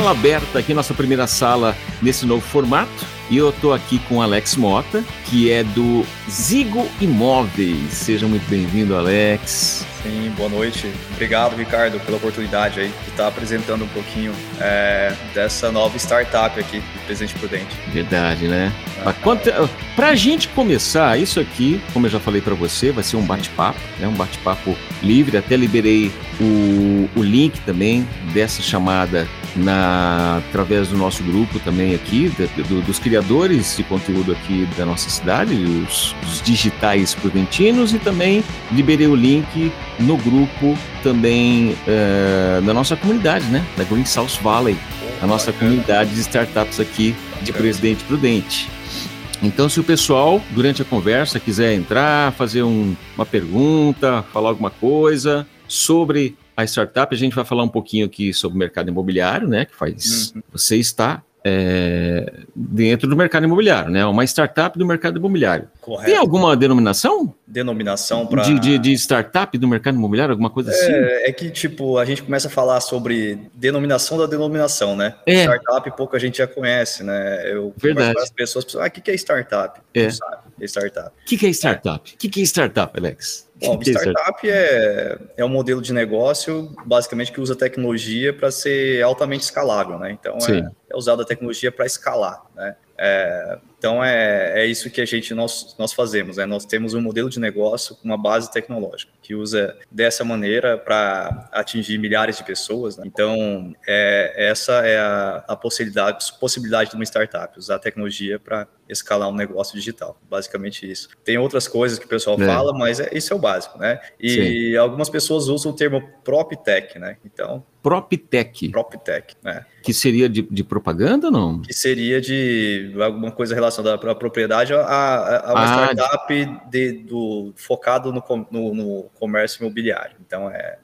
sala aberta aqui, nossa primeira sala nesse novo formato. E eu estou aqui com Alex Mota, que é do Zigo Imóveis. Seja muito bem-vindo, Alex. Sim, boa noite. Obrigado, Ricardo, pela oportunidade aí de estar apresentando um pouquinho é, dessa nova startup aqui, Presente Prudente. Verdade, né? É. Para a gente começar, isso aqui, como eu já falei para você, vai ser um bate-papo, né? Um bate-papo livre. Até liberei o, o link também dessa chamada na, através do nosso grupo também aqui, do, dos criadores de conteúdo aqui da nossa cidade, os, os digitais prudentinos, e também liberei o link no grupo também uh, da nossa comunidade, né? Da Green South Valley, a nossa comunidade de startups aqui de Presidente Prudente. Então, se o pessoal, durante a conversa, quiser entrar, fazer um, uma pergunta, falar alguma coisa sobre a startup, a gente vai falar um pouquinho aqui sobre o mercado imobiliário, né? Que faz. Uhum. Você está é, dentro do mercado imobiliário, né? Uma startup do mercado imobiliário. Correto. Tem alguma denominação? Denominação para. De, de, de, startup do mercado imobiliário, alguma coisa assim? É, é, que, tipo, a gente começa a falar sobre denominação da denominação, né? É. Startup pouco a gente já conhece, né? Eu Verdade. as pessoas, ah, o que é startup? É. Não sabe, é startup. O que é startup? O que é startup, Alex? Bom, que startup é, é um modelo de negócio, basicamente, que usa tecnologia para ser altamente escalável, né? Então, é, é usada a tecnologia para escalar, né? É, então é, é isso que a gente nós, nós fazemos, né? Nós temos um modelo de negócio com uma base tecnológica que usa dessa maneira para atingir milhares de pessoas. Né? Então é, essa é a, a, possibilidade possibilidade de uma startup usar a tecnologia para escalar um negócio digital, basicamente isso. Tem outras coisas que o pessoal é. fala, mas é, isso é o básico, né? E Sim. algumas pessoas usam o termo PropTech, né? Então PropTech. PropTech, né? Que seria de, de propaganda ou não? Que seria de alguma coisa relacionada à propriedade a, a, uma ah, startup de, do, focado no, no, no, comércio imobiliário. Então é.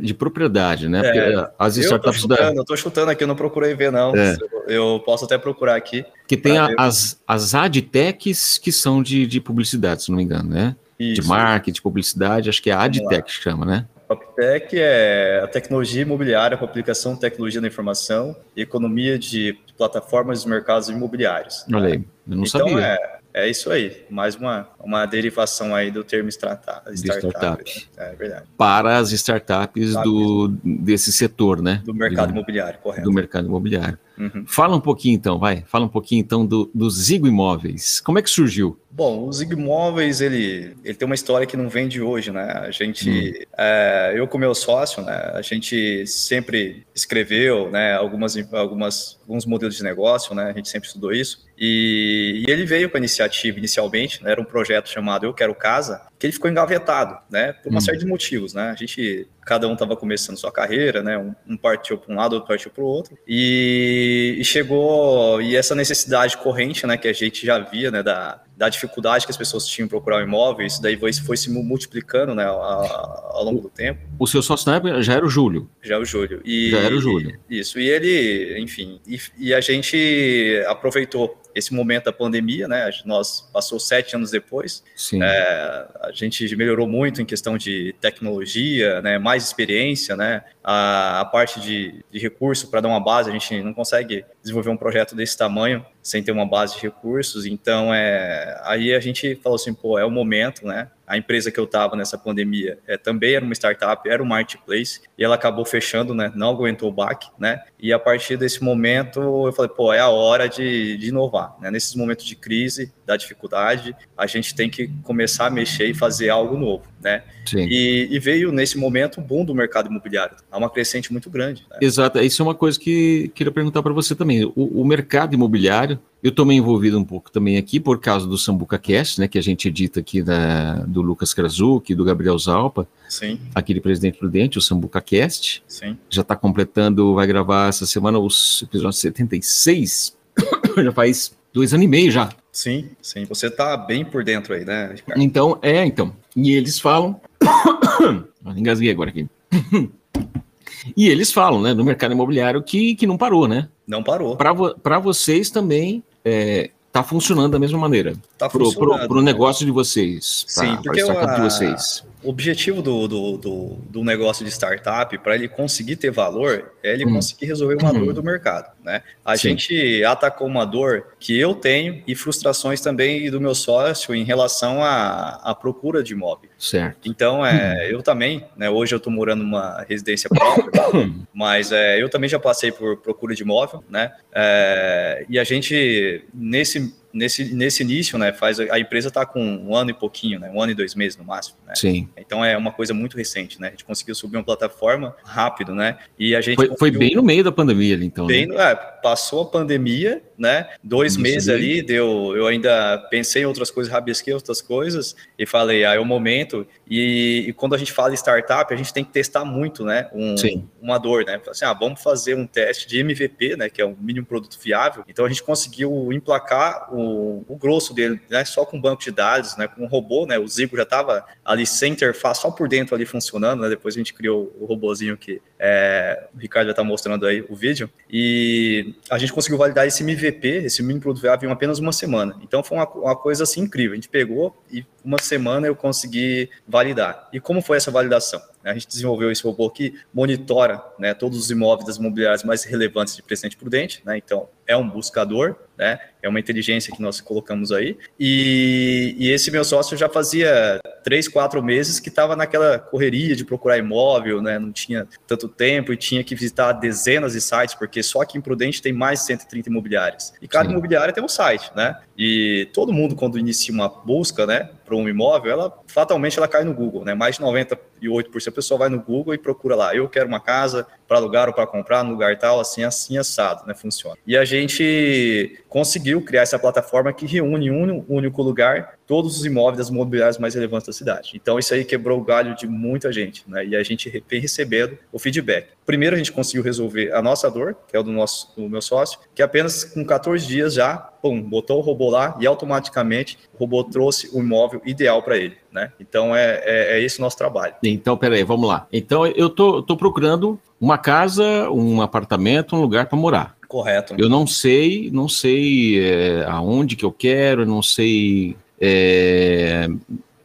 De propriedade, né? É, as startups. Eu tô, chutando, da... eu tô chutando aqui, eu não procurei ver, não. É. Eu posso até procurar aqui. Que tem a, as, as adtechs que são de, de publicidade, se não me engano, né? Isso. De marketing, de publicidade, acho que é a adtech que chama, né? PropTech é a tecnologia imobiliária com aplicação de tecnologia da informação e economia de plataformas de mercados imobiliários. Olha aí, eu não então, sabia. É, é isso aí, mais uma, uma derivação aí do termo startup. startup. É verdade. Para as startups do, desse setor, né? Do mercado imobiliário, correto. Do mercado imobiliário. Uhum. Fala um pouquinho então, vai. Fala um pouquinho então do, do Zigo Imóveis. Como é que surgiu? Bom, o Zigo Imóveis, ele, ele tem uma história que não vem de hoje, né? A gente, uhum. é, eu com meu sócio, né? A gente sempre escreveu, né? Algumas, algumas, alguns modelos de negócio, né? A gente sempre estudou isso. E, e ele veio com a iniciativa inicialmente, né? Era um projeto chamado Eu Quero Casa, que ele ficou engavetado, né? Por uma uhum. série de motivos, né? A gente cada um estava começando sua carreira, né? Um, um partiu para um lado, outro partiu para o outro. E, e, chegou e essa necessidade corrente, né, que a gente já via, né, da, da dificuldade que as pessoas tinham em procurar um imóvel, isso daí foi, foi se multiplicando, né, ao, ao longo do tempo. O seu sócio na época já era o Júlio. Já era o Júlio. E, já era o Júlio. Isso. E ele, enfim, e, e a gente aproveitou esse momento da pandemia, né? Nós passou sete anos depois. É, a gente melhorou muito em questão de tecnologia, né? Mais experiência, né? A, a parte de, de recurso para dar uma base, a gente não consegue desenvolver um projeto desse tamanho sem ter uma base de recursos. Então, é, aí a gente falou assim, pô, é o momento, né? A empresa que eu estava nessa pandemia é, também era uma startup, era um marketplace, e ela acabou fechando, né? Não aguentou o baque, né? E a partir desse momento eu falei, pô, é a hora de, de inovar, né? Nesses momentos de crise, da dificuldade, a gente tem que começar a mexer e fazer algo novo, né? E, e, veio nesse momento o boom do mercado imobiliário, há uma crescente muito grande. Né? Exato, isso é uma coisa que queria perguntar para você também. O, o mercado imobiliário, eu estou me envolvido um pouco também aqui por causa do Sambuca Cast, né, que a gente edita aqui da, do Lucas Krasuki, do Gabriel Zalpa, Sim. aqui de Presidente Prudente, o Sambuca Cast. Sim. Já está completando, vai gravar essa semana os episódios 76, já faz dois anos e meio já. Sim, sim. Você está bem por dentro aí, né, Ricardo? Então, é, então. E eles falam. Engasguei agora aqui. e eles falam, né, no mercado imobiliário que, que não parou, né? Não parou. Para vocês também é, tá funcionando da mesma maneira. Tá pro, funcionando. Pro, pro negócio de vocês. Pra, Sim, porque pra a, de vocês. O objetivo do, do, do, do negócio de startup, para ele conseguir ter valor, é ele hum. conseguir resolver uma dor do mercado. Né? A Sim. gente atacou uma dor que eu tenho e frustrações também do meu sócio em relação à, à procura de imóvel. Certo. Então, é, hum. eu também, né, hoje eu estou morando numa residência própria, mas é, eu também já passei por procura de imóvel, né? É, e a gente, nesse nesse, nesse início, né, faz a empresa está com um ano e pouquinho, né, um ano e dois meses no máximo. Né? Sim. Então é uma coisa muito recente, né? A gente conseguiu subir uma plataforma rápido, né? E a gente foi, conseguiu... foi bem no meio da pandemia, ali, então. Bem, né? é, passou a pandemia, né? Dois Isso meses ali, deu. Eu ainda pensei em outras coisas, rabisquei outras coisas e falei, ah, é o momento. E, e, quando a gente fala em startup, a gente tem que testar muito, né? Um, Sim. Uma dor, né? Assim, ah, vamos fazer um teste de MVP, né? Que é um mínimo produto fiável. Então a gente conseguiu emplacar o, o grosso dele, né? Só com banco de dados, né? Com um robô, né? O Zigo já estava ali sem interface, só por dentro ali funcionando, né? Depois a gente criou o robozinho que é, o Ricardo já está mostrando aí o vídeo. E a gente conseguiu validar esse MVP, esse mínimo produto viável, em apenas uma semana. Então foi uma, uma coisa assim incrível. A gente pegou e uma semana eu consegui validar. E como foi essa validação? A gente desenvolveu esse robô que monitora né, todos os imóveis das imobiliárias mais relevantes de Presidente Prudente. Né? Então, é um buscador, né? é uma inteligência que nós colocamos aí. E, e esse meu sócio já fazia três, quatro meses que estava naquela correria de procurar imóvel, né? não tinha tanto tempo e tinha que visitar dezenas de sites, porque só aqui em Prudente tem mais de 130 imobiliárias. E cada Sim. imobiliária tem um site, né? E todo mundo, quando inicia uma busca né, para um imóvel, ela fatalmente ela cai no Google. Né? Mais de 98% da pessoa vai no Google e procura lá, eu quero uma casa para alugar ou para comprar no lugar tal, assim, assim, assado, né? Funciona. E a gente conseguiu criar essa plataforma que reúne em um único lugar todos os imóveis das imobiliárias mais relevantes da cidade. Então, isso aí quebrou o galho de muita gente, né? E a gente vem recebendo o feedback. Primeiro, a gente conseguiu resolver a nossa dor, que é o do nosso, do meu sócio, que apenas com 14 dias já, pum, botou o robô lá e automaticamente o robô trouxe o imóvel ideal para ele, né? Então, é, é, é, esse o nosso trabalho. Então, peraí, vamos lá. Então, eu tô, tô procurando uma casa, um apartamento, um lugar para morar. Correto. Eu não sei, não sei é, aonde que eu quero, não sei é,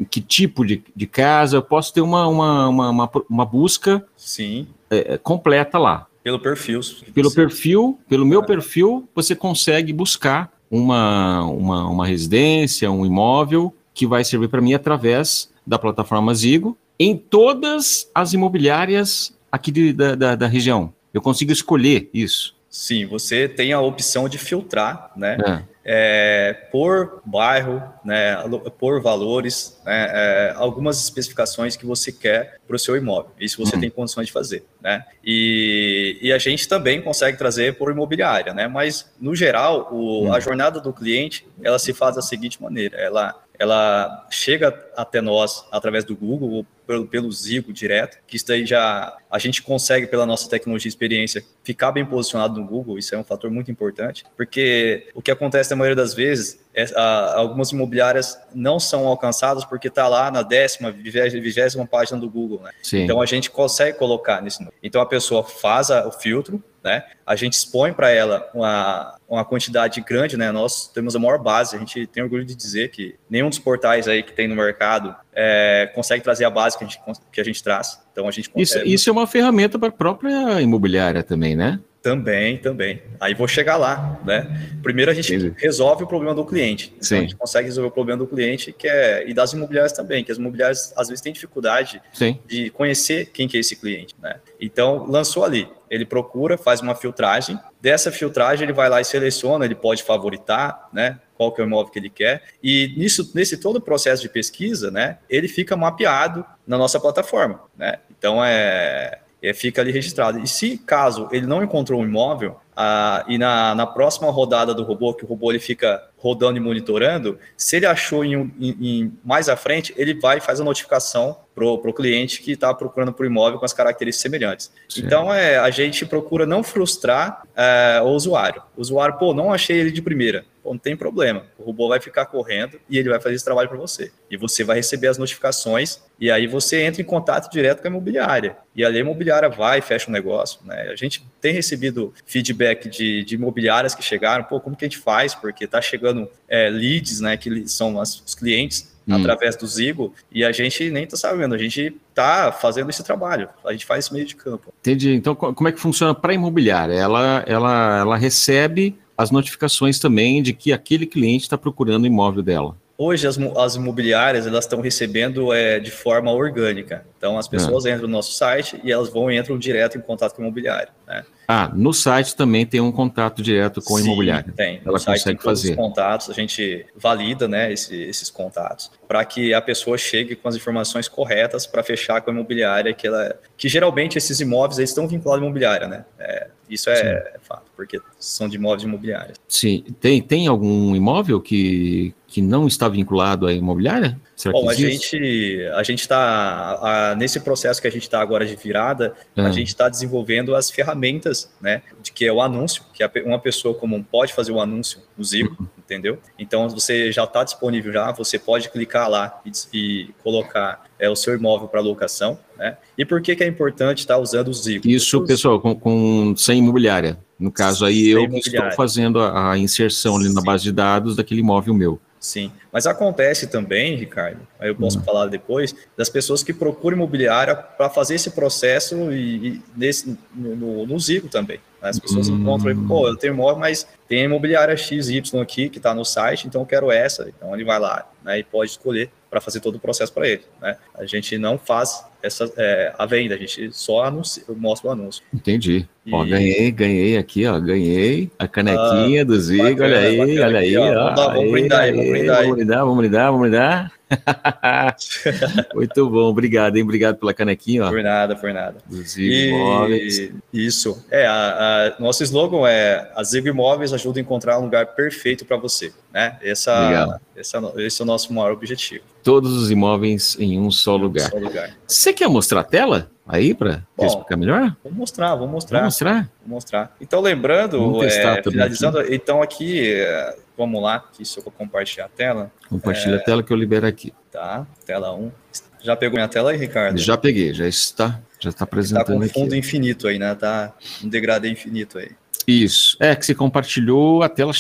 que tipo de, de casa, eu posso ter uma, uma, uma, uma, uma busca Sim. É, completa lá. Pelo perfil. Pelo perfil, pelo meu é. perfil, você consegue buscar uma, uma, uma residência, um imóvel que vai servir para mim através da plataforma Zigo em todas as imobiliárias aqui de, da, da, da região. Eu consigo escolher isso. Sim, você tem a opção de filtrar, né? É é, por bairro, né, por valores, né, é, algumas especificações que você quer para o seu imóvel. Isso você uhum. tem condições de fazer. Né? E, e, a gente também consegue trazer por imobiliária, né? mas, no geral, o, uhum. a jornada do cliente ela se faz da seguinte maneira: ela, ela chega até nós através do Google pelo, pelo Zigo direto, que isso daí já a gente consegue, pela nossa tecnologia e experiência, ficar bem posicionado no Google, isso é um fator muito importante, porque o que acontece na maioria das vezes é, a, algumas imobiliárias não são alcançadas porque está lá na décima, vigésima página do Google, né? Então a gente consegue colocar nisso. Então a pessoa faz a, o filtro, né? A gente expõe para ela uma, uma quantidade grande, né? Nós temos a maior base, a gente tem orgulho de dizer que nenhum dos portais aí que tem no mercado é, consegue trazer a base que a gente, que a gente traz. Então a gente consegue... isso, isso é uma ferramenta para a própria imobiliária também, né? Também, também. Aí vou chegar lá, né? Primeiro a gente Entendi. resolve o problema do cliente. Então Sim. a gente consegue resolver o problema do cliente, que é e das imobiliárias também, que as imobiliárias às vezes têm dificuldade Sim. de conhecer quem que é esse cliente, né? Então lançou ali, ele procura, faz uma filtragem. Dessa filtragem ele vai lá e seleciona, ele pode favoritar, né? Qual que é o imóvel que ele quer. E nisso, nesse todo o processo de pesquisa, né? Ele fica mapeado na nossa plataforma, né? Então é é, fica ali registrado. E se caso ele não encontrou um imóvel, ah, e na, na próxima rodada do robô, que o robô ele fica rodando e monitorando, se ele achou em, em, em mais à frente, ele vai e faz a notificação para o cliente que está procurando por imóvel com as características semelhantes. Sim. Então, é, a gente procura não frustrar é, o usuário. O usuário, pô, não achei ele de primeira. Pô, não tem problema. O robô vai ficar correndo e ele vai fazer esse trabalho para você. E você vai receber as notificações e aí você entra em contato direto com a imobiliária. E ali a imobiliária vai e fecha o negócio. Né? A gente tem recebido feedback de, de imobiliárias que chegaram, pô, como que a gente faz? Porque está chegando é, leads, né, que são as, os clientes hum. através do Zigo e a gente nem está sabendo, a gente está fazendo esse trabalho, a gente faz esse meio de campo. Entendi. Então, como é que funciona para a imobiliária? Ela, ela, ela recebe as notificações também de que aquele cliente está procurando o imóvel dela. Hoje as, as imobiliárias elas estão recebendo é, de forma orgânica. Então as pessoas é. entram no nosso site e elas vão entram direto em contato com o imobiliário. Né? Ah, no site também tem um contato direto com Sim, o imobiliário. Tem. Ela no consegue fazer. Os contatos, a gente valida né, esse, esses contatos para que a pessoa chegue com as informações corretas para fechar com a imobiliária, que, ela, que geralmente esses imóveis eles estão vinculados à imobiliária, né? É, isso é, é, fato, porque são de imóveis imobiliários. Sim. Tem, tem algum imóvel que, que não está vinculado à imobiliária? Será Bom, a gente a gente está nesse processo que a gente está agora de virada, a gente está desenvolvendo as ferramentas, né, de que é o anúncio, que uma pessoa comum pode fazer o anúncio no Zigo, uhum. entendeu? Então você já está disponível já, você pode clicar lá e, e colocar é, o seu imóvel para locação, né? E por que que é importante estar tá usando o Zigo? Isso, pessoal, com, com sem imobiliária. No caso aí, eu estou fazendo a, a inserção ali na base de dados daquele imóvel meu. Sim, mas acontece também, Ricardo, aí eu posso uhum. falar depois, das pessoas que procuram imobiliária para fazer esse processo e, e nesse, no, no, Zigo também. Né? As pessoas uhum. encontram aí, pô, eu tenho imóvel, mas tem a imobiliária XY aqui que está no site, então eu quero essa. Então ele vai lá né, e pode escolher para fazer todo o processo para ele. Né? A gente não faz essa, é, a venda, a gente só anuncia, mostra o anúncio. Entendi. E... Ó, ganhei, ganhei aqui, ó, ganhei a canequinha ah, do Zigo, olha aí, bacana, olha aí, ó. Vamos, vamos brindar aí, vamos brindar aí. Vamos brindar, vamos brindar, vamos brindar. Muito bom, obrigado, hein? Obrigado pela canequinha. Ó. Por nada, por nada. Zigo Imóveis. Isso. É, a, a, nosso slogan é: a Zigo Imóveis ajuda a encontrar um lugar perfeito para você. Né? Essa, esse, é, esse é o nosso maior objetivo. Todos os imóveis em um só, lugar. Um só lugar. Você quer mostrar a tela? Aí para explicar melhor? Vou mostrar, vou mostrar. Vou mostrar? Vou mostrar. Então, lembrando, é, finalizando, aqui. então aqui, é, vamos lá, aqui se eu compartilhar a tela. Compartilha é, a tela que eu libero aqui. Tá, tela 1. Já pegou minha tela aí, Ricardo? Já peguei, já está, já está apresentando aqui. Está com fundo aqui. infinito aí, né? Tá um degradê infinito aí. Isso. É que você compartilhou a tela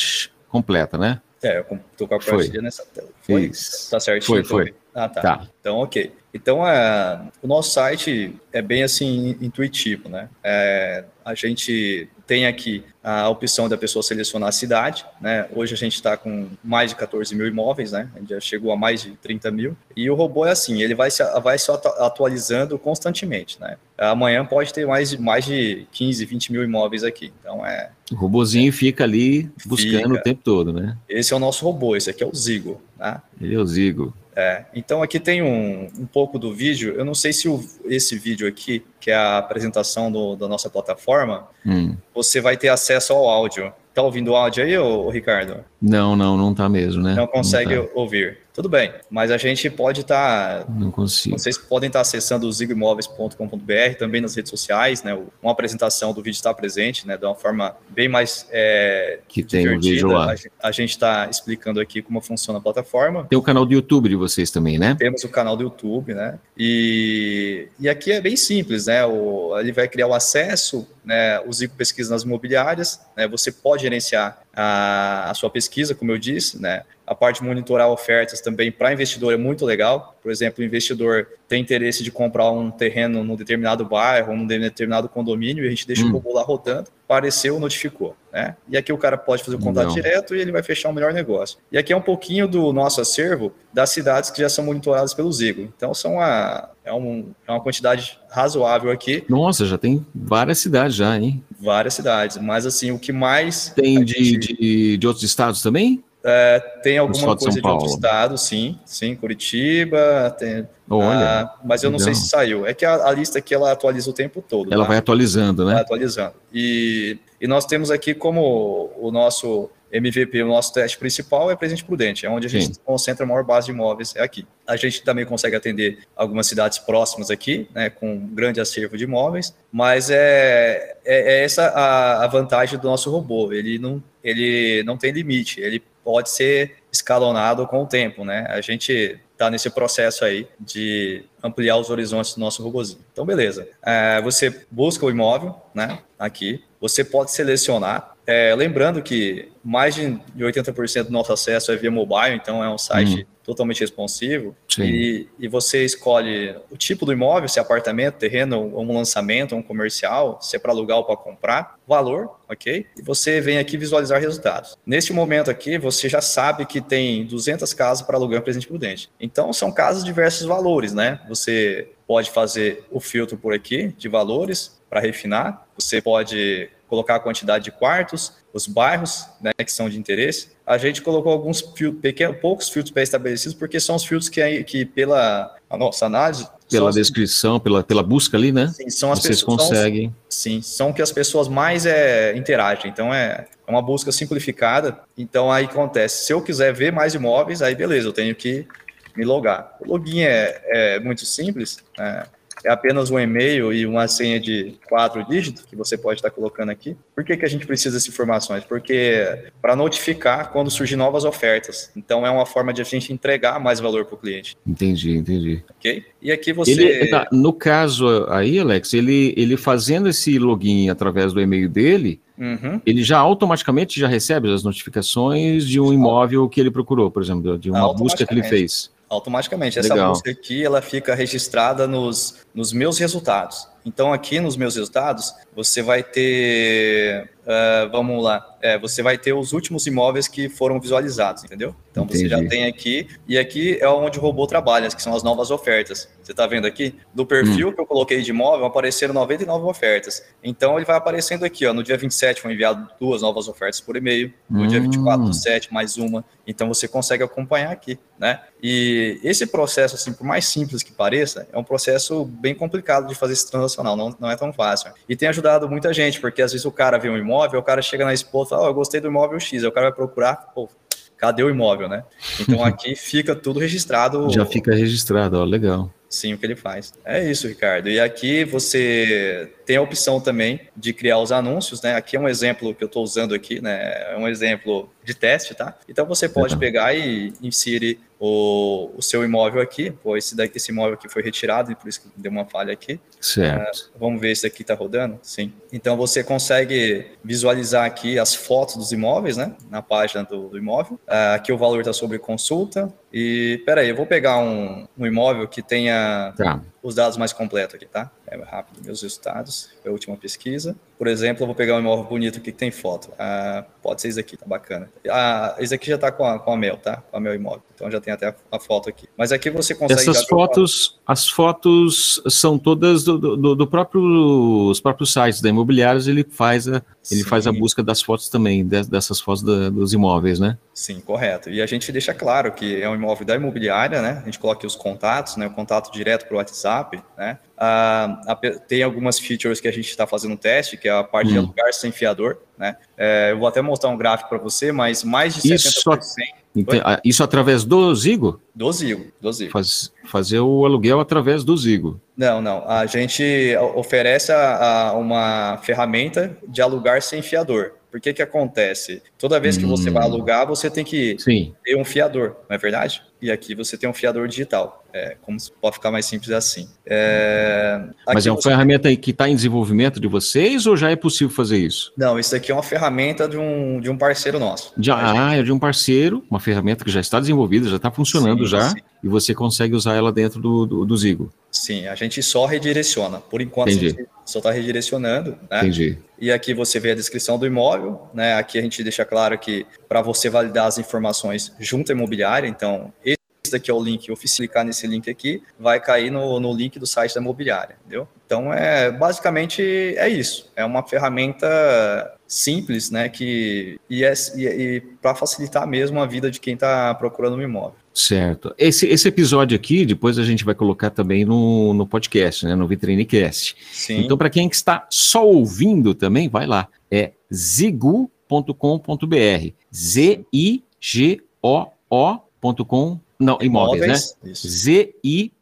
completa, né? É, eu tô compartilhando nessa tela. Foi? Isso. Tá certinho? Foi, foi. Ah, tá. tá. Então, ok. Então, é, o nosso site é bem assim intuitivo, né? É, a gente tem aqui a opção da pessoa selecionar a cidade, né? Hoje a gente está com mais de 14 mil imóveis, né? A gente já chegou a mais de 30 mil. E o robô é assim, ele vai se, vai se atualizando constantemente, né? Amanhã pode ter mais de, mais de 15, 20 mil imóveis aqui. Então é. O robozinho fica ali buscando fica. o tempo todo, né? Esse é o nosso robô, esse aqui é o Zigo. Tá? Ele é o Zigo. É, então aqui tem um, um pouco do vídeo. Eu não sei se o, esse vídeo aqui, que é a apresentação do, da nossa plataforma, hum. você vai ter acesso ao áudio. Tá ouvindo o áudio aí, ô, ô Ricardo? Não, não, não tá mesmo, né? Não consegue não tá. ouvir. Tudo bem, mas a gente pode estar. Tá, não consigo. Vocês podem estar tá acessando o zigoimóveis.com.br, também nas redes sociais, né? Uma apresentação do vídeo está presente, né? De uma forma bem mais. É, que tem o um vídeo lá. A gente está explicando aqui como funciona a plataforma. Tem o canal do YouTube de vocês também, né? Temos o canal do YouTube, né? E, e aqui é bem simples, né? O, ele vai criar o acesso, né? O Zico Pesquisa nas imobiliárias, né? Você pode gerenciar a, a sua pesquisa, como eu disse, né? A parte de monitorar ofertas também para investidor é muito legal. Por exemplo, o investidor tem interesse de comprar um terreno num determinado bairro, num determinado condomínio, e a gente deixa hum. o robô lá rodando, apareceu, notificou. Né? E aqui o cara pode fazer o contato Não. direto e ele vai fechar o um melhor negócio. E aqui é um pouquinho do nosso acervo das cidades que já são monitoradas pelo Zigo. Então são a, é, um, é uma quantidade razoável aqui. Nossa, já tem várias cidades já, hein? Várias cidades, mas assim, o que mais... Tem de, gente... de, de outros estados também? É, tem alguma coisa de, de outro estado, sim, sim, Curitiba, tem, Olha, ah, mas eu não sei se saiu. É que a, a, lista aqui ela atualiza o tempo todo. Ela tá? vai atualizando, né? Vai atualizando. E, e nós temos aqui como o nosso MVP, o nosso teste principal é Presidente Prudente, é onde a gente Sim. concentra a maior base de imóveis, é aqui. A gente também consegue atender algumas cidades próximas aqui, né, com um grande acervo de imóveis, mas é, é, é essa a, a, vantagem do nosso robô, ele não, ele não tem limite, ele pode ser escalonado com o tempo, né? A gente está nesse processo aí de ampliar os horizontes do nosso robozinho. Então, beleza. É, você busca o imóvel, né? Aqui. Você pode selecionar é, lembrando que mais de 80% do nosso acesso é via mobile, então é um site hum. Totalmente responsivo, e, e, você escolhe o tipo do imóvel, se é apartamento, terreno, um lançamento, um comercial, se é para alugar ou para comprar, valor, ok? E você vem aqui visualizar resultados. Neste momento aqui, você já sabe que tem 200 casas para alugar em Presidente Prudente. Então, são casas de diversos valores, né? Você pode fazer o filtro por aqui de valores para refinar, você pode colocar a quantidade de quartos, os bairros né, que são de interesse. A gente colocou alguns filtros, pequenos, poucos filtros pré-estabelecidos, porque são os filtros que, que pela a nossa análise... Pela descrição, pela, pela busca ali, né? Sim, são as Vocês pessoas, conseguem. São, sim, são que as pessoas mais é, interagem. Então, é, é uma busca simplificada. Então, aí acontece, se eu quiser ver mais imóveis, aí beleza, eu tenho que me logar. O login é, é muito simples, é, é apenas um e-mail e uma senha de quatro dígitos que você pode estar colocando aqui. Por que, que a gente precisa dessas informações? Porque para notificar quando surgem novas ofertas. Então é uma forma de a gente entregar mais valor para o cliente. Entendi, entendi. Ok? E aqui você. Ele, tá, no caso aí, Alex, ele, ele fazendo esse login através do e-mail dele, Uhum. Ele já automaticamente já recebe as notificações de um imóvel que ele procurou, por exemplo, de uma busca que ele fez automaticamente. Essa Legal. busca aqui, ela fica registrada nos, nos meus resultados. Então, aqui nos meus resultados, você vai ter, uh, vamos lá, é, você vai ter os últimos imóveis que foram visualizados, entendeu? Então, Entendi. você já tem aqui, e aqui é onde o robô trabalha, que são as novas ofertas. Você está vendo aqui? Do perfil hum. que eu coloquei de imóvel, apareceram 99 ofertas. Então, ele vai aparecendo aqui, ó, no dia 27 foi enviado duas novas ofertas por e-mail, no hum. dia 24 do 7, mais uma. Então, você consegue acompanhar aqui, né? E esse processo, assim, por mais simples que pareça, é um processo bem complicado de fazer esse transacional, não, não é tão fácil. E tem ajudado muita gente, porque às vezes o cara vê um imóvel, o cara chega na esposa e fala, oh, eu gostei do imóvel X, aí o cara vai procurar, pô, cadê o imóvel, né? Então aqui fica tudo registrado. Já fica registrado, ó, legal. Sim, o que ele faz. É isso, Ricardo. E aqui você tem a opção também de criar os anúncios, né? Aqui é um exemplo que eu estou usando aqui, né? É um exemplo de teste, tá? Então você pode pegar e inserir o, o seu imóvel aqui. Pô, esse, daqui, esse imóvel aqui foi retirado e por isso que deu uma falha aqui. Certo. Uh, vamos ver se aqui está rodando? Sim. Então você consegue visualizar aqui as fotos dos imóveis, né? Na página do, do imóvel. Uh, aqui o valor está sobre consulta. E peraí, eu vou pegar um, um imóvel que tenha tá. Os dados mais completos aqui, tá? É rápido, meus resultados, a última pesquisa. Por exemplo, eu vou pegar um imóvel bonito aqui que tem foto. Ah, pode ser esse aqui, tá bacana. Ah, esse aqui já tá com a, com a Mel, tá? Com a Mel Imóvel. Então já tem até a, a foto aqui. Mas aqui você consegue... Essas fotos, as fotos são todas do, do, do próprio, os próprios sites da Imobiliários, ele faz a, ele faz a busca das fotos também, dessas fotos da, dos imóveis, né? Sim, correto. E a gente deixa claro que é um imóvel da imobiliária, né? A gente coloca aqui os contatos, né? O contato direto para o WhatsApp, né? Ah, a, tem algumas features que a gente está fazendo teste, que é a parte hum. de alugar sem fiador, né? É, eu vou até mostrar um gráfico para você, mas mais de 70%... Isso, isso através do Zigo? Do Zigo, do Zigo. Faz, fazer o aluguel através do Zigo. Não, não. A gente oferece a, a uma ferramenta de alugar sem fiador. Por que que acontece? Toda vez que hum. você vai hum. alugar, você tem que Sim. ter um fiador, não é verdade? E aqui você tem um fiador digital. É, como pode ficar mais simples assim. É, Mas é uma você... ferramenta que está em desenvolvimento de vocês ou já é possível fazer isso? Não, isso aqui é uma ferramenta de um, de um parceiro nosso. Já, ah, é de um parceiro, uma ferramenta que já está desenvolvida, já está funcionando sim, já, sim. e você consegue usar ela dentro do, do, do Zigo. Sim, a gente só redireciona. Por enquanto, Entendi. a gente só está redirecionando. Né? Entendi. E aqui você vê a descrição do imóvel. Né? Aqui a gente deixa claro que para você validar as informações junto à imobiliária, então esse daqui é o link, eu clicar nesse link aqui, vai cair no, no link do site da imobiliária, entendeu? Então, é basicamente é isso. É uma ferramenta simples, né? Que, e, é, e, e para facilitar mesmo a vida de quem está procurando um imóvel. Certo. Esse, esse episódio aqui, depois a gente vai colocar também no, no podcast, né, no Vitrinecast. Sim. Então, para quem está só ouvindo também, vai lá. É zigu.com.br. Z-I-G-O-O.com. Não, imóveis, imóveis né? Z-I-G-O-O-I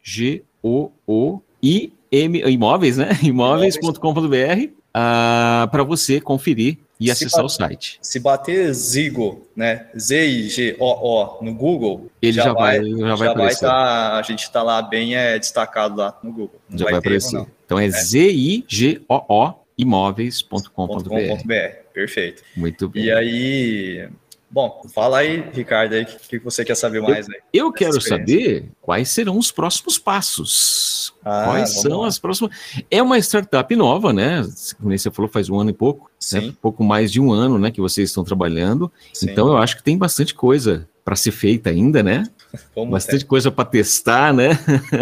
imóveis, né? Imóveis.com.br uh, ah, para você conferir e se acessar bater, o site. Se bater Zigo, né? Z-I-G-O-O no Google, ele já, já vai, vai, já vai, já vai tá, a gente está lá bem é, destacado lá no Google. Não já vai, vai aparecer. Então é, é. Z-I-G-O-O imóveis.com.br. Perfeito. Muito bem. E aí, Bom, fala aí, Ricardo, o que, que você quer saber mais aí? Eu quero saber quais serão os próximos passos. Ah, quais são lá. as próximas. É uma startup nova, né? Como você falou, faz um ano e pouco. Né? Sim. Né? Pouco mais de um ano, né? Que vocês estão trabalhando. Sim. Então eu acho que tem bastante coisa para ser feita ainda, né? Como Bastante é? coisa para testar, né?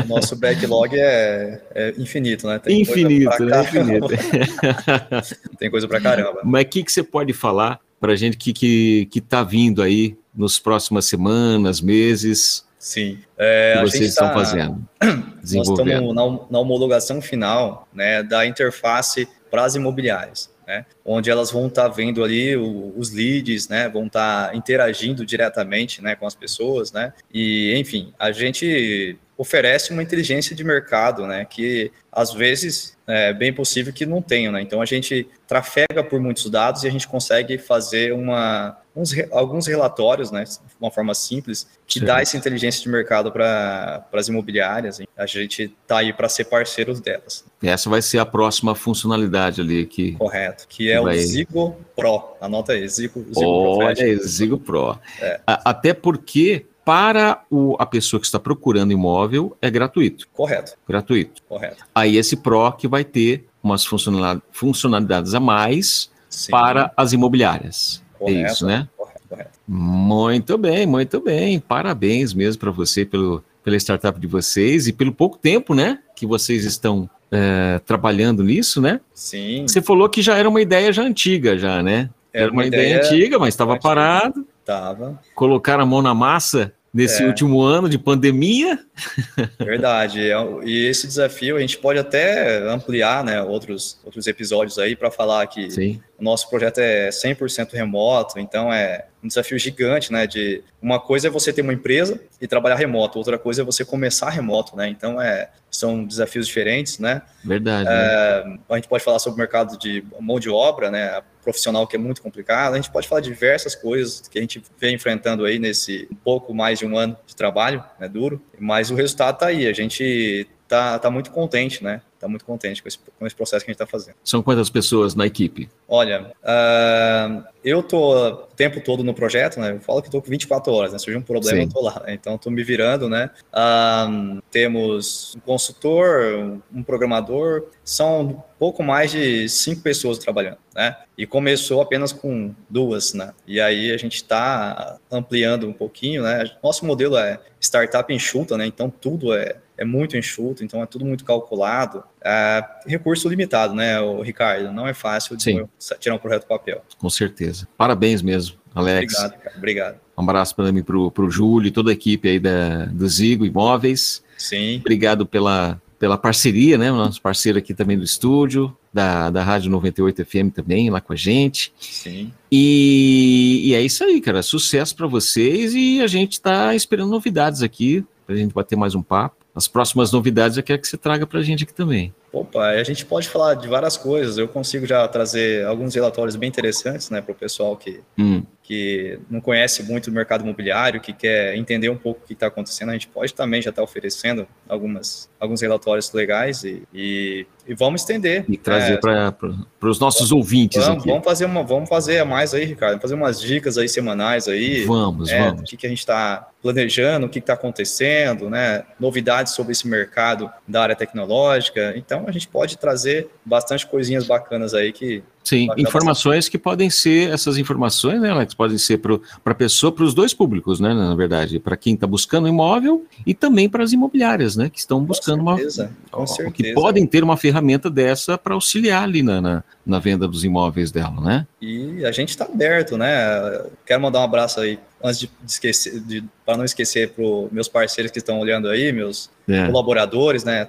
Nosso backlog é, é infinito, né? Tem infinito, né? Infinito. Tem coisa para caramba. Mas o que, que você pode falar para a gente que que que está vindo aí nos próximas semanas, meses? Sim. É, que vocês estão tá, fazendo? Nós estamos na, na homologação final né, da interface para as imobiliárias né? Onde elas vão estar tá vendo ali o, os leads, né? Vão estar tá interagindo diretamente, né? Com as pessoas, né? E, enfim, a gente oferece uma inteligência de mercado, né? Que às vezes é bem possível que não tenha, né? Então a gente trafega por muitos dados e a gente consegue fazer uma, uns, alguns relatórios, né? De uma forma simples, que Sim. dá essa inteligência de mercado para as imobiliárias. A gente está aí para ser parceiros delas. Essa vai ser a próxima funcionalidade ali que. Correto, que é vai... o Zigo Pro. Anota aí, Zigo, Zigo Olha Pro. Olha Zigo Pro. É. Até porque para o, a pessoa que está procurando imóvel é gratuito. Correto. Gratuito. Correto. Aí esse PRO que vai ter umas funcionalidades a mais Sim. para as imobiliárias. É correto. É isso, né? Correto, correto. Muito bem, muito bem. Parabéns mesmo para você pelo, pela startup de vocês e pelo pouco tempo, né, que vocês estão é, trabalhando nisso, né? Sim. Você falou que já era uma ideia já antiga, já, né? Era, era uma, uma ideia, ideia, antiga, mas estava parado. Tava. Colocaram a mão na massa nesse é. último ano de pandemia. Verdade. É e esse desafio a gente pode até ampliar, né, outros, outros episódios aí para falar que Sim. o nosso projeto é 100% remoto, então é um desafio gigante, né, de uma coisa é você ter uma empresa e trabalhar remoto, outra coisa é você começar remoto, né? Então é são desafios diferentes, né? Verdade. É, né? A gente pode falar sobre o mercado de mão de obra, né? Profissional que é muito complicado. A gente pode falar de diversas coisas que a gente vem enfrentando aí nesse um pouco mais de um ano de trabalho, né? Duro. Mas o resultado está aí. A gente tá, tá muito contente, né? Tá muito contente com esse, com esse processo que a gente está fazendo. São quantas pessoas na equipe? Olha, uh, eu tô o tempo todo no projeto, né? Eu falo que tô com 24 horas, né? Surgiu um problema, Sim. eu tô lá. Então, tô me virando, né? Uh, temos um consultor, um programador, são pouco mais de cinco pessoas trabalhando, né? E começou apenas com duas, né? E aí a gente está ampliando um pouquinho, né? Nosso modelo é startup enxuta, né? Então tudo é, é muito enxuto, então é tudo muito calculado. É, recurso limitado, né, o Ricardo? Não é fácil tirar um projeto do papel. Com certeza. Parabéns mesmo, Alex. Obrigado, cara. Obrigado. Um abraço para mim, para o Júlio e toda a equipe aí da, do Zigo Imóveis. Sim. Obrigado pela, pela parceria, né? O nosso parceiro aqui também do estúdio, da, da Rádio 98 FM também, lá com a gente. Sim. E, e é isso aí, cara. Sucesso para vocês e a gente está esperando novidades aqui, para a gente bater mais um papo. As próximas novidades eu quero que você traga para a gente aqui também. Opa, a gente pode falar de várias coisas. Eu consigo já trazer alguns relatórios bem interessantes né, para o pessoal que, hum. que não conhece muito o mercado imobiliário, que quer entender um pouco o que está acontecendo. A gente pode também já estar tá oferecendo algumas, alguns relatórios legais e, e, e vamos estender. E trazer é, para os nossos ouvintes vamos, aqui. Vamos fazer, uma, vamos fazer mais aí, Ricardo. Vamos fazer umas dicas aí semanais aí. Vamos, é, vamos. O que, que a gente está planejando, o que está acontecendo, né? Novidades sobre esse mercado da área tecnológica. Então, então a gente pode trazer bastante coisinhas bacanas aí que. Sim, informações bastante. que podem ser, essas informações, né, Alex, podem ser para a pessoa, para os dois públicos, né, na verdade, para quem está buscando imóvel e também para as imobiliárias, né, que estão buscando com certeza, uma. Com certeza. Que podem ter uma ferramenta dessa para auxiliar ali na, na, na, venda dos imóveis dela, né? E a gente está aberto, né? Quero mandar um abraço aí antes de esquecer, para não esquecer para meus parceiros que estão olhando aí, meus é. colaboradores, né?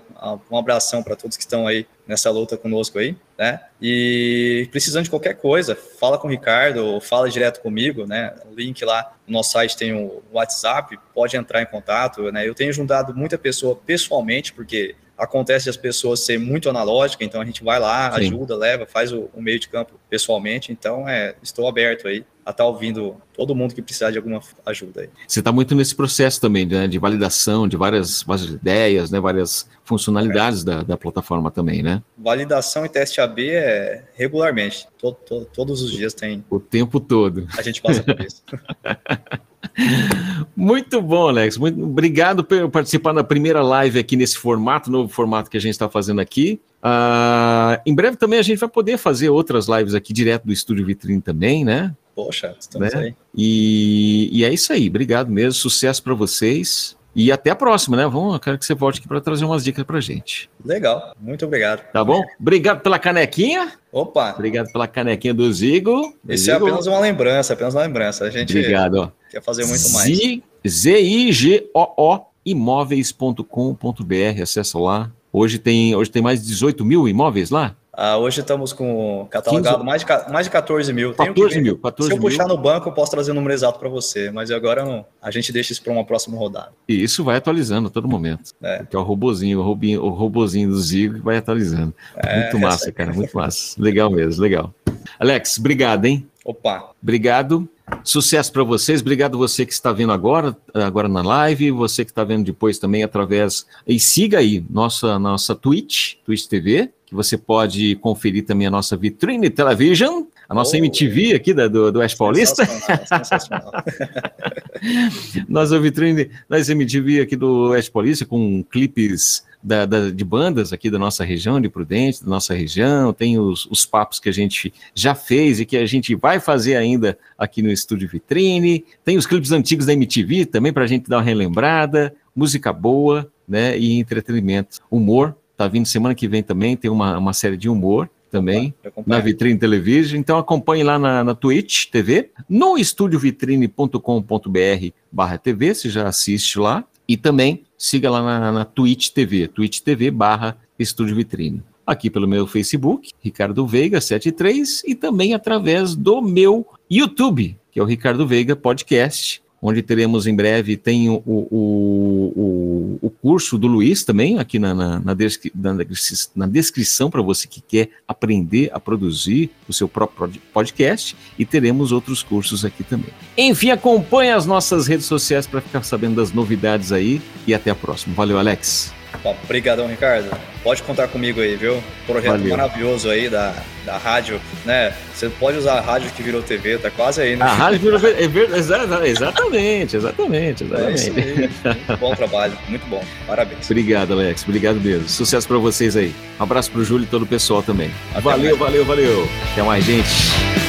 Um abração para todos que estão aí nessa luta conosco aí, né? E precisando de qualquer coisa, fala com o Ricardo, fala direto comigo, né? O link lá no nosso site tem o WhatsApp, pode entrar em contato, né? Eu tenho juntado muita pessoa pessoalmente, porque acontece as pessoas ser muito analógicas, então a gente vai lá, Sim. ajuda, leva, faz o, o, meio de campo pessoalmente, então é, estou aberto aí estar tá ouvindo todo mundo que precisar de alguma ajuda. Aí. Você está muito nesse processo também né, de validação de várias, várias ideias, né, várias funcionalidades é. da, da plataforma também, né? Validação e teste AB é regularmente, to, to, todos os dias tem. O tempo todo. A gente passa por isso. Muito bom, Alex. Muito obrigado por participar da primeira live aqui nesse formato, novo formato que a gente está fazendo aqui. Uh, em breve também a gente vai poder fazer outras lives aqui direto do Estúdio Vitrine também, né? Poxa, estamos né? aí. E, e é isso aí. Obrigado mesmo. Sucesso para vocês. E até a próxima, né? Vamos, eu quero que você volte aqui para trazer umas dicas para gente. Legal, muito obrigado. Tá bom? Obrigado pela canequinha. Opa! Obrigado pela canequinha do Zigo. Esse é apenas uma lembrança, apenas uma lembrança. A gente Obrigado, quer fazer muito mais. Z-I-G-O-O imóveis.com.br, acessa lá. Hoje tem, hoje tem mais de 18 mil imóveis lá? Ah, hoje estamos com catalogado mais de, mais de 14 mil. 14 mil, 14 Se eu puxar no banco, eu posso trazer o número exato para você, mas agora não. A gente deixa isso para uma próxima rodada. E isso vai atualizando a todo momento. É. Que é o robozinho, o, robinho, o robozinho do Zigo vai atualizando. É, muito massa, é cara, muito massa. Legal mesmo, legal. Alex, obrigado, hein? Opa. Obrigado. Sucesso para vocês. Obrigado você que está vendo agora, agora na live, você que está vendo depois também através. E siga aí nossa nossa Twitch, Twitch TV, que você pode conferir também a nossa Vitrine Television, a nossa oh, MTV aqui da, do, do Oeste Paulista. Sensacional. nossa Vitrine, nossa MTV aqui do Oeste Paulista, com clipes da, da, de bandas aqui da nossa região, de Prudente, da nossa região, tem os, os papos que a gente já fez e que a gente vai fazer ainda aqui no Estúdio Vitrine, tem os clipes antigos da MTV também para a gente dar uma relembrada, música boa, né, e entretenimento, humor, tá vindo semana que vem também, tem uma, uma série de humor, também na Vitrine Television. Então acompanhe lá na, na Twitch TV, no estudiovitrine.com.br barra TV, você já assiste lá. E também siga lá na, na Twitch TV, Twitch TV barra Estúdio Vitrine. Aqui pelo meu Facebook, Ricardo Veiga 73, e também através do meu YouTube, que é o Ricardo Veiga Podcast onde teremos em breve, tem o, o, o, o curso do Luiz também, aqui na, na, na, descri, na, na descrição para você que quer aprender a produzir o seu próprio podcast, e teremos outros cursos aqui também. Enfim, acompanhe as nossas redes sociais para ficar sabendo das novidades aí, e até a próxima. Valeu, Alex. Bom, obrigadão, Ricardo. Pode contar comigo aí, viu? Projeto Valeu. maravilhoso aí da, da rádio, né? Você pode usar a rádio que virou TV, tá quase aí, né? A rádio virou é exatamente, exatamente, exatamente. É muito bom trabalho, muito bom. Parabéns. Obrigado, Alex. Obrigado mesmo. Sucesso para vocês aí. Um abraço pro Júlio e todo o pessoal também. Até valeu, mais. valeu, valeu. Até mais, gente.